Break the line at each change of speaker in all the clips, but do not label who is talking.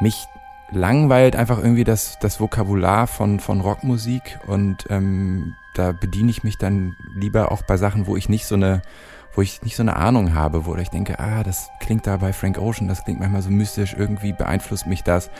mich langweilt einfach irgendwie das, das Vokabular von, von Rockmusik und ähm, da bediene ich mich dann lieber auch bei Sachen, wo ich nicht so eine, wo ich nicht so eine Ahnung habe, wo ich denke, ah, das klingt da bei Frank Ocean, das klingt manchmal so mystisch, irgendwie beeinflusst mich das.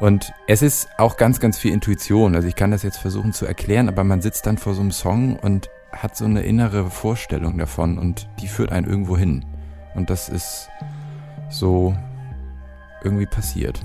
Und es ist auch ganz, ganz viel Intuition. Also ich kann das jetzt versuchen zu erklären, aber man sitzt dann vor so einem Song und hat so eine innere Vorstellung davon und die führt einen irgendwo hin. Und das ist so irgendwie passiert.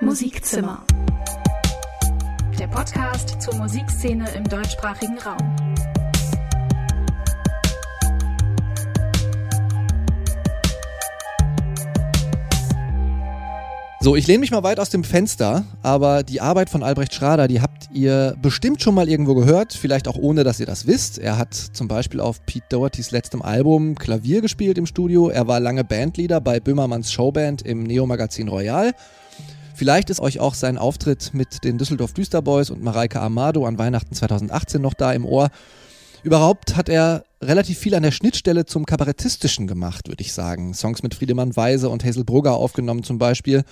Musikzimmer. Der Podcast zur Musikszene im deutschsprachigen Raum.
So, ich lehne mich mal weit aus dem Fenster, aber die Arbeit von Albrecht Schrader, die habt ihr bestimmt schon mal irgendwo gehört, vielleicht auch ohne, dass ihr das wisst. Er hat zum Beispiel auf Pete Dohertys letztem Album Klavier gespielt im Studio. Er war lange Bandleader bei Böhmermanns Showband im Neo-Magazin Royal. Vielleicht ist euch auch sein Auftritt mit den Düsseldorf Düsterboys und Mareike Amado an Weihnachten 2018 noch da im Ohr. Überhaupt hat er relativ viel an der Schnittstelle zum Kabarettistischen gemacht, würde ich sagen. Songs mit Friedemann Weise und Hazel Brugger aufgenommen zum Beispiel.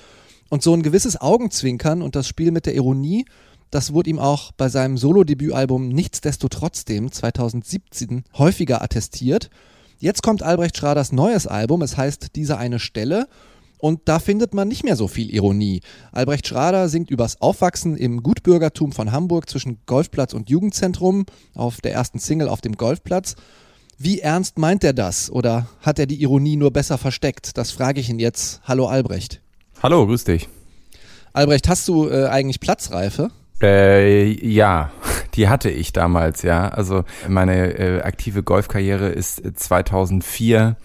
Und so ein gewisses Augenzwinkern und das Spiel mit der Ironie, das wurde ihm auch bei seinem Solo-Debütalbum Nichtsdestotrotzdem 2017 häufiger attestiert. Jetzt kommt Albrecht Schraders neues Album, es heißt Diese eine Stelle und da findet man nicht mehr so viel Ironie. Albrecht Schrader singt übers Aufwachsen im Gutbürgertum von Hamburg zwischen Golfplatz und Jugendzentrum auf der ersten Single auf dem Golfplatz. Wie ernst meint er das? Oder hat er die Ironie nur besser versteckt? Das frage ich ihn jetzt. Hallo Albrecht.
Hallo, grüß dich.
Albrecht, hast du äh, eigentlich Platzreife?
Äh, ja, die hatte ich damals, ja. Also meine äh, aktive Golfkarriere ist 2004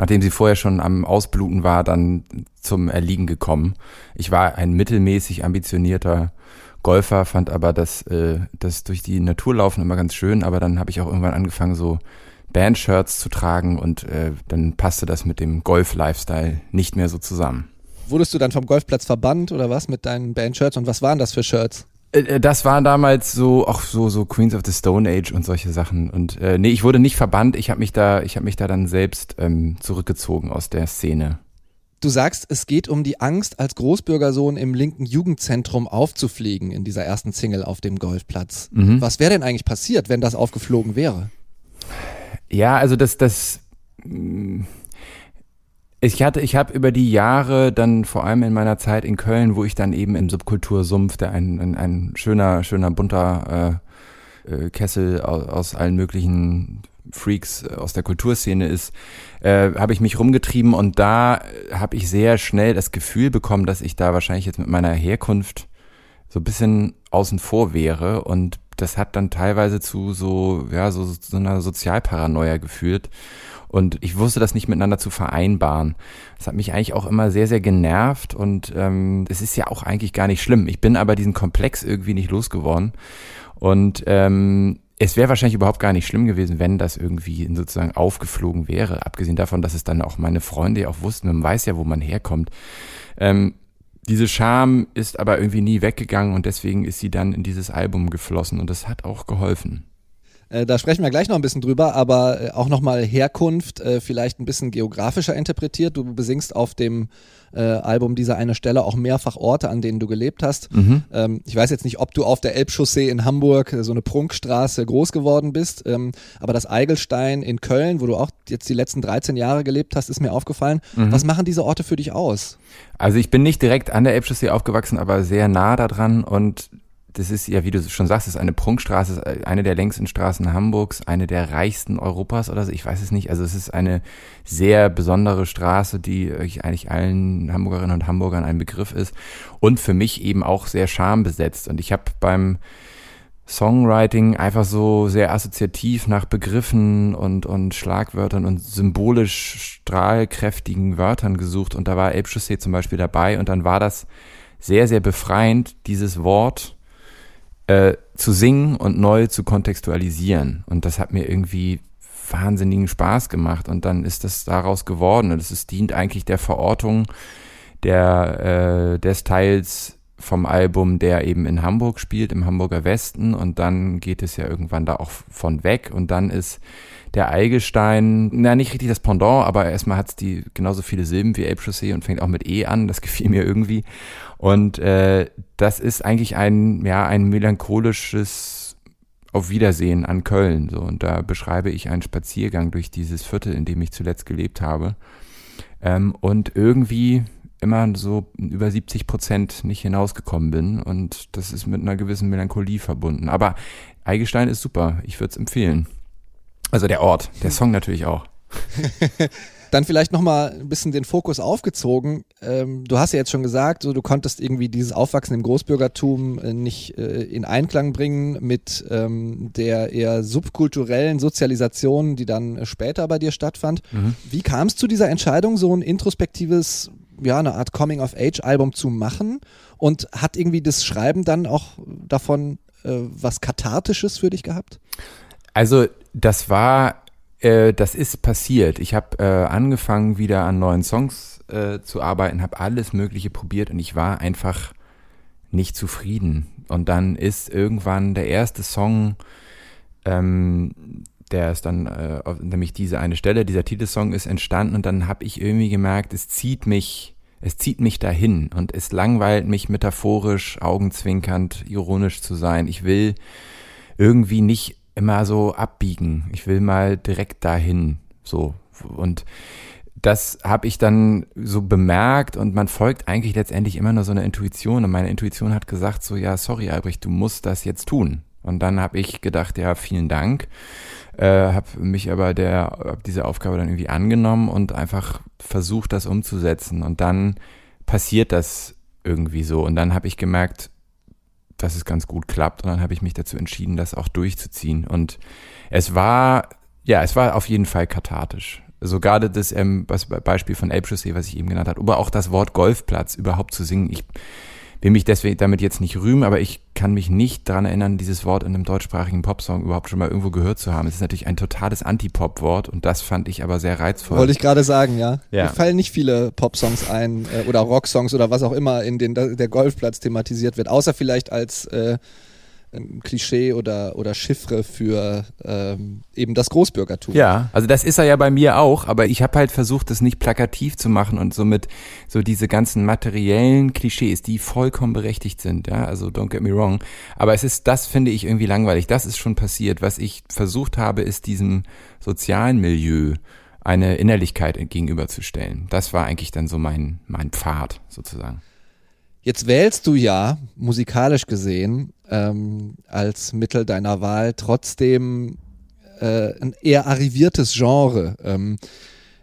nachdem sie vorher schon am Ausbluten war, dann zum Erliegen gekommen. Ich war ein mittelmäßig ambitionierter Golfer, fand aber das, äh, das durch die Natur laufen immer ganz schön, aber dann habe ich auch irgendwann angefangen, so Bandshirts zu tragen und äh, dann passte das mit dem Golf-Lifestyle nicht mehr so zusammen.
Wurdest du dann vom Golfplatz verbannt oder was mit deinen Bandshirts und was waren das für Shirts?
Äh, äh, das war damals so auch so so Queens of the Stone Age und solche Sachen und äh, nee, ich wurde nicht verbannt, ich habe mich da ich habe mich da dann selbst ähm, zurückgezogen aus der Szene.
Du sagst, es geht um die Angst, als Großbürgersohn im linken Jugendzentrum aufzufliegen in dieser ersten Single auf dem Golfplatz. Mhm. Was wäre denn eigentlich passiert, wenn das aufgeflogen wäre?
Ja, also das das mh, ich hatte, ich habe über die Jahre dann vor allem in meiner Zeit in Köln, wo ich dann eben im Subkultursumpf, der ein, ein, ein schöner, schöner bunter äh, äh, Kessel aus, aus allen möglichen Freaks äh, aus der Kulturszene ist, äh, habe ich mich rumgetrieben und da habe ich sehr schnell das Gefühl bekommen, dass ich da wahrscheinlich jetzt mit meiner Herkunft so ein bisschen außen vor wäre und das hat dann teilweise zu so, ja, so, so einer Sozialparanoia geführt. Und ich wusste das nicht miteinander zu vereinbaren. Das hat mich eigentlich auch immer sehr, sehr genervt und ähm, es ist ja auch eigentlich gar nicht schlimm. Ich bin aber diesen Komplex irgendwie nicht losgeworden. Und ähm, es wäre wahrscheinlich überhaupt gar nicht schlimm gewesen, wenn das irgendwie sozusagen aufgeflogen wäre. Abgesehen davon, dass es dann auch meine Freunde auch wussten, man weiß ja, wo man herkommt. Ähm, diese Scham ist aber irgendwie nie weggegangen und deswegen ist sie dann in dieses Album geflossen und das hat auch geholfen.
Äh, da sprechen wir gleich noch ein bisschen drüber, aber äh, auch nochmal Herkunft, äh, vielleicht ein bisschen geografischer interpretiert. Du besingst auf dem äh, Album dieser eine Stelle auch mehrfach Orte, an denen du gelebt hast. Mhm. Ähm, ich weiß jetzt nicht, ob du auf der Elbchaussee in Hamburg, äh, so eine Prunkstraße, groß geworden bist, ähm, aber das Eigelstein in Köln, wo du auch jetzt die letzten 13 Jahre gelebt hast, ist mir aufgefallen. Mhm. Was machen diese Orte für dich aus?
Also ich bin nicht direkt an der Elbchaussee aufgewachsen, aber sehr nah daran und das ist ja, wie du schon sagst, ist eine Prunkstraße, eine der längsten Straßen Hamburgs, eine der reichsten Europas oder so, ich weiß es nicht. Also es ist eine sehr besondere Straße, die eigentlich allen Hamburgerinnen und Hamburgern ein Begriff ist und für mich eben auch sehr schambesetzt. Und ich habe beim Songwriting einfach so sehr assoziativ nach Begriffen und, und Schlagwörtern und symbolisch strahlkräftigen Wörtern gesucht und da war Elbchaussee zum Beispiel dabei und dann war das sehr, sehr befreiend, dieses Wort äh, zu singen und neu zu kontextualisieren. Und das hat mir irgendwie wahnsinnigen Spaß gemacht. Und dann ist das daraus geworden. Und es dient eigentlich der Verortung der, äh, des Teils vom Album, der eben in Hamburg spielt, im Hamburger Westen. Und dann geht es ja irgendwann da auch von weg. Und dann ist der Eigestein, na nicht richtig das Pendant, aber erstmal hat es die genauso viele Silben wie Ape und fängt auch mit E an, das gefiel mir irgendwie. Und äh, das ist eigentlich ein, ja, ein melancholisches auf Wiedersehen an Köln so. Und da beschreibe ich einen Spaziergang durch dieses Viertel, in dem ich zuletzt gelebt habe. Ähm, und irgendwie immer so über 70 Prozent nicht hinausgekommen bin und das ist mit einer gewissen Melancholie verbunden. Aber Eigestein ist super, ich würde es empfehlen. Also der Ort, der Song natürlich auch.
Dann vielleicht nochmal ein bisschen den Fokus aufgezogen. Ähm, du hast ja jetzt schon gesagt, du konntest irgendwie dieses Aufwachsen im Großbürgertum äh, nicht äh, in Einklang bringen mit ähm, der eher subkulturellen Sozialisation, die dann später bei dir stattfand. Mhm. Wie kam es zu dieser Entscheidung, so ein introspektives ja, eine Art Coming-of-Age-Album zu machen und hat irgendwie das Schreiben dann auch davon äh, was Kathartisches für dich gehabt?
Also das war, äh, das ist passiert. Ich habe äh, angefangen wieder an neuen Songs äh, zu arbeiten, habe alles Mögliche probiert und ich war einfach nicht zufrieden. Und dann ist irgendwann der erste Song, ähm, der ist dann, äh, nämlich diese eine Stelle, dieser Titelsong ist entstanden und dann habe ich irgendwie gemerkt, es zieht mich, es zieht mich dahin und es langweilt mich metaphorisch, augenzwinkernd, ironisch zu sein. Ich will irgendwie nicht immer so abbiegen. Ich will mal direkt dahin, so und das habe ich dann so bemerkt und man folgt eigentlich letztendlich immer nur so einer Intuition und meine Intuition hat gesagt so ja sorry Albrecht du musst das jetzt tun und dann habe ich gedacht ja vielen Dank äh, habe mich aber der hab diese Aufgabe dann irgendwie angenommen und einfach versucht, das umzusetzen. Und dann passiert das irgendwie so. Und dann habe ich gemerkt, dass es ganz gut klappt. Und dann habe ich mich dazu entschieden, das auch durchzuziehen. Und es war, ja, es war auf jeden Fall kathartisch. So gerade das ähm, Beispiel von Ape was ich eben genannt habe, aber auch das Wort Golfplatz überhaupt zu singen. Ich will mich deswegen damit jetzt nicht rühmen, aber ich kann mich nicht daran erinnern, dieses Wort in einem deutschsprachigen Popsong überhaupt schon mal irgendwo gehört zu haben. Es ist natürlich ein totales Anti-Pop-Wort und das fand ich aber sehr reizvoll.
Wollte ich gerade sagen, ja. ja. Mir fallen nicht viele Pop-Songs ein äh, oder Rock-Songs oder was auch immer, in denen der Golfplatz thematisiert wird, außer vielleicht als äh, Klischee oder, oder Chiffre für ähm, eben das Großbürgertum.
Ja, also das ist er ja bei mir auch, aber ich habe halt versucht, das nicht plakativ zu machen und somit so diese ganzen materiellen Klischees, die vollkommen berechtigt sind, ja, also don't get me wrong. Aber es ist, das finde ich irgendwie langweilig. Das ist schon passiert. Was ich versucht habe, ist diesem sozialen Milieu eine Innerlichkeit gegenüberzustellen. Das war eigentlich dann so mein, mein Pfad sozusagen.
Jetzt wählst du ja, musikalisch gesehen, ähm, als Mittel deiner Wahl trotzdem äh, ein eher arriviertes Genre. Ähm,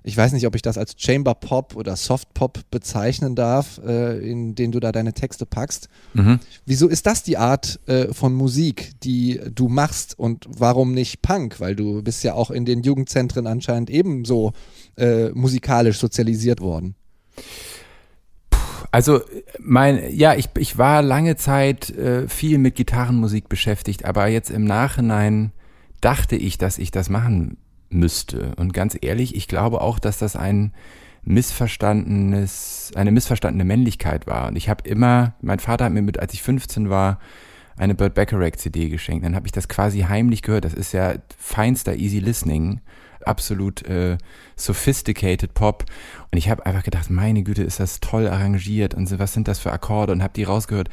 ich weiß nicht, ob ich das als Chamber Pop oder Soft Pop bezeichnen darf, äh, in den du da deine Texte packst. Mhm. Wieso ist das die Art äh, von Musik, die du machst und warum nicht Punk? Weil du bist ja auch in den Jugendzentren anscheinend ebenso äh, musikalisch sozialisiert worden.
Also mein, ja, ich, ich war lange Zeit äh, viel mit Gitarrenmusik beschäftigt, aber jetzt im Nachhinein dachte ich, dass ich das machen müsste. Und ganz ehrlich, ich glaube auch, dass das ein missverstandenes, eine missverstandene Männlichkeit war. Und ich habe immer, mein Vater hat mir mit, als ich 15 war, eine Burt Bacharach CD geschenkt. Dann habe ich das quasi heimlich gehört. Das ist ja feinster Easy Listening absolut äh, sophisticated Pop. Und ich habe einfach gedacht, meine Güte, ist das toll arrangiert und was sind das für Akkorde und habe die rausgehört.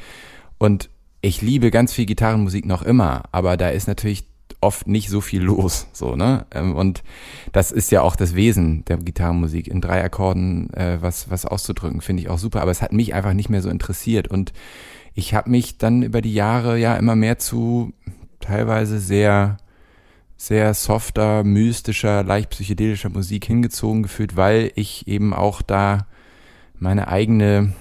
Und ich liebe ganz viel Gitarrenmusik noch immer, aber da ist natürlich oft nicht so viel los, so ne? Ähm, und das ist ja auch das Wesen der Gitarrenmusik in drei Akkorden äh, was was auszudrücken, finde ich auch super. Aber es hat mich einfach nicht mehr so interessiert und ich habe mich dann über die Jahre ja immer mehr zu teilweise sehr sehr softer, mystischer, leicht psychedelischer Musik hingezogen gefühlt, weil ich eben auch da meine eigene,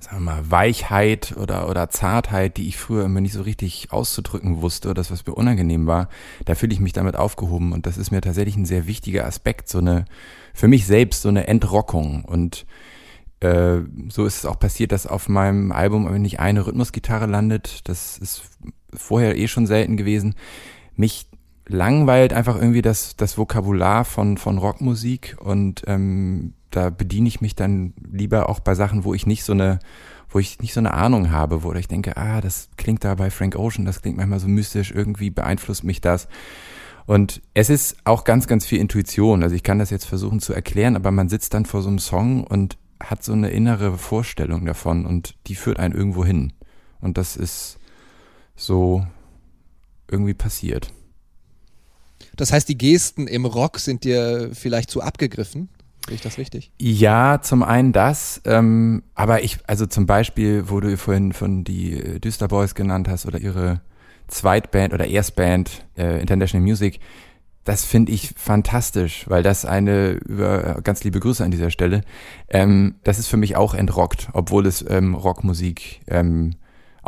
sagen wir mal, Weichheit oder, oder Zartheit, die ich früher immer nicht so richtig auszudrücken wusste, oder das, was mir unangenehm war, da fühle ich mich damit aufgehoben. Und das ist mir tatsächlich ein sehr wichtiger Aspekt, so eine, für mich selbst so eine Entrockung. Und äh, so ist es auch passiert, dass auf meinem Album nicht eine Rhythmusgitarre landet. Das ist vorher eh schon selten gewesen. Mich langweilt einfach irgendwie das, das Vokabular von, von Rockmusik und ähm, da bediene ich mich dann lieber auch bei Sachen, wo ich nicht so eine wo ich nicht so eine Ahnung habe, wo ich denke, ah, das klingt da bei Frank Ocean, das klingt manchmal so mystisch, irgendwie beeinflusst mich das. Und es ist auch ganz, ganz viel Intuition. Also ich kann das jetzt versuchen zu erklären, aber man sitzt dann vor so einem Song und hat so eine innere Vorstellung davon und die führt einen irgendwo hin. Und das ist so irgendwie passiert.
Das heißt, die Gesten im Rock sind dir vielleicht zu abgegriffen? Sehe ich das richtig?
Ja, zum einen das, ähm, aber ich, also zum Beispiel, wo du vorhin von die Düster Boys genannt hast oder ihre Zweitband oder Erstband äh, International Music, das finde ich fantastisch, weil das eine, über, ganz liebe Grüße an dieser Stelle, ähm, das ist für mich auch entrockt, obwohl es ähm, Rockmusik ähm,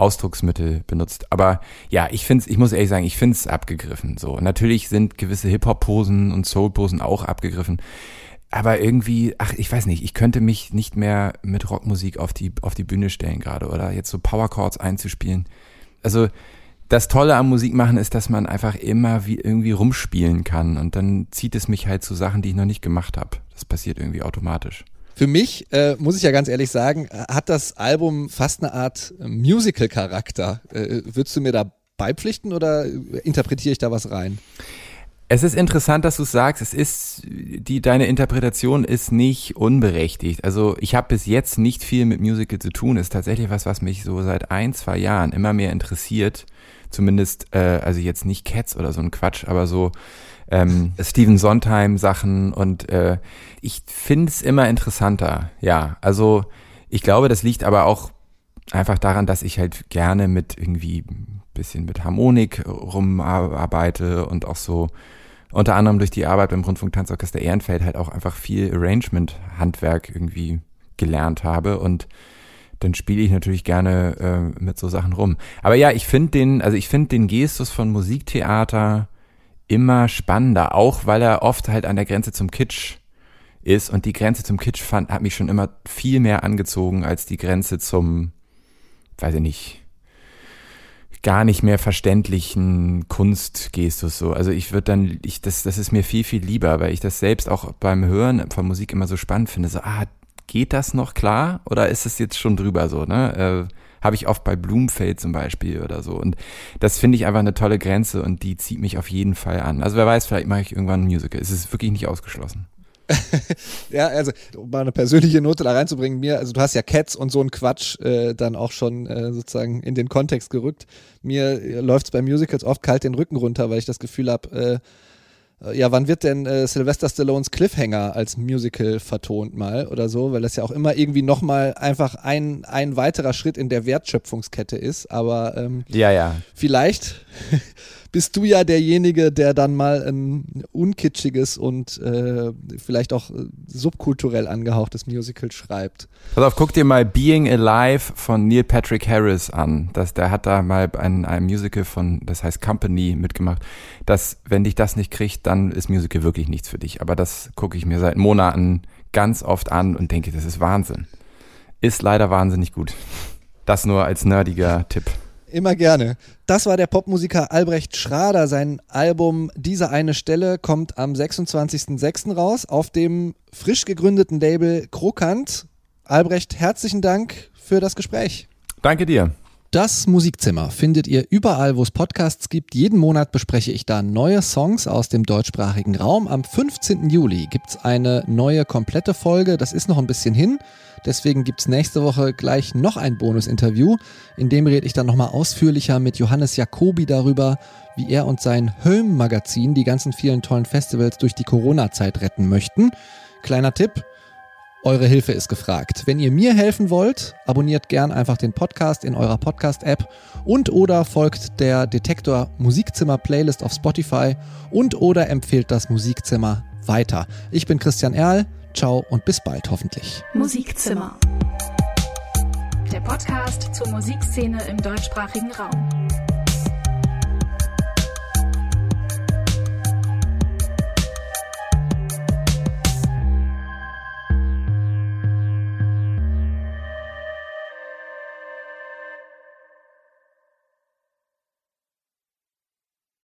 Ausdrucksmittel benutzt. Aber ja, ich finde ich muss ehrlich sagen, ich finde es abgegriffen. So, natürlich sind gewisse Hip-Hop-Posen und Soul-Posen auch abgegriffen. Aber irgendwie, ach, ich weiß nicht, ich könnte mich nicht mehr mit Rockmusik auf die, auf die Bühne stellen gerade oder jetzt so Power Chords einzuspielen. Also, das Tolle am Musikmachen ist, dass man einfach immer wie irgendwie rumspielen kann und dann zieht es mich halt zu Sachen, die ich noch nicht gemacht habe. Das passiert irgendwie automatisch.
Für mich, äh, muss ich ja ganz ehrlich sagen, hat das Album fast eine Art Musical-Charakter. Äh, würdest du mir da beipflichten oder interpretiere ich da was rein?
Es ist interessant, dass du sagst. Es ist die deine Interpretation ist nicht unberechtigt. Also ich habe bis jetzt nicht viel mit Musical zu tun. Ist tatsächlich was, was mich so seit ein zwei Jahren immer mehr interessiert zumindest, äh, also jetzt nicht Cats oder so ein Quatsch, aber so ähm, Steven Sondheim Sachen und äh, ich finde es immer interessanter, ja. Also ich glaube, das liegt aber auch einfach daran, dass ich halt gerne mit irgendwie bisschen mit Harmonik rumarbeite und auch so unter anderem durch die Arbeit beim Rundfunk Tanzorchester Ehrenfeld halt auch einfach viel Arrangement-Handwerk irgendwie gelernt habe und dann spiele ich natürlich gerne äh, mit so Sachen rum. Aber ja, ich finde den, also ich finde den Gestus von Musiktheater immer spannender, auch weil er oft halt an der Grenze zum Kitsch ist und die Grenze zum Kitsch fand, hat mich schon immer viel mehr angezogen als die Grenze zum, weiß ich nicht, gar nicht mehr verständlichen Kunstgestus so. Also ich würde dann, ich, das, das ist mir viel, viel lieber, weil ich das selbst auch beim Hören von Musik immer so spannend finde. So, ah, geht das noch klar oder ist es jetzt schon drüber so, ne? Äh, Habe ich oft bei Bloomfeld zum Beispiel oder so. Und das finde ich einfach eine tolle Grenze und die zieht mich auf jeden Fall an. Also wer weiß, vielleicht mache ich irgendwann ein Musical. Es ist wirklich nicht ausgeschlossen.
ja, also um mal eine persönliche Note da reinzubringen, mir, also du hast ja Cats und so ein Quatsch äh, dann auch schon äh, sozusagen in den Kontext gerückt. Mir äh, läuft es bei Musicals oft kalt den Rücken runter, weil ich das Gefühl habe, äh, ja, wann wird denn äh, Sylvester Stallones Cliffhanger als Musical vertont mal oder so, weil das ja auch immer irgendwie nochmal einfach ein, ein weiterer Schritt in der Wertschöpfungskette ist, aber ähm,
ja, ja.
vielleicht bist du ja derjenige, der dann mal ein unkitschiges und äh, vielleicht auch äh, subkulturell angehauchtes Musical schreibt.
Pass auf, guck dir mal Being Alive von Neil Patrick Harris an. Das, der hat da mal ein, ein Musical von, das heißt Company mitgemacht. Das, wenn dich das nicht kriegt, dann ist Musical wirklich nichts für dich. Aber das gucke ich mir seit Monaten ganz oft an und denke, das ist Wahnsinn. Ist leider wahnsinnig gut. Das nur als nerdiger Tipp.
Immer gerne. Das war der Popmusiker Albrecht Schrader. Sein Album Diese eine Stelle kommt am 26.06. raus auf dem frisch gegründeten Label Krokant. Albrecht, herzlichen Dank für das Gespräch.
Danke dir.
Das Musikzimmer findet ihr überall, wo es Podcasts gibt. Jeden Monat bespreche ich da neue Songs aus dem deutschsprachigen Raum. Am 15. Juli gibt es eine neue komplette Folge. Das ist noch ein bisschen hin. Deswegen gibt es nächste Woche gleich noch ein Bonus-Interview. In dem rede ich dann nochmal ausführlicher mit Johannes Jacobi darüber, wie er und sein Hölm-Magazin die ganzen vielen tollen Festivals durch die Corona-Zeit retten möchten. Kleiner Tipp, eure Hilfe ist gefragt. Wenn ihr mir helfen wollt, abonniert gern einfach den Podcast in eurer Podcast-App und oder folgt der Detektor Musikzimmer Playlist auf Spotify und oder empfehlt das Musikzimmer weiter. Ich bin Christian Erl. Ciao und bis bald hoffentlich.
Musikzimmer. Der Podcast zur Musikszene im deutschsprachigen Raum.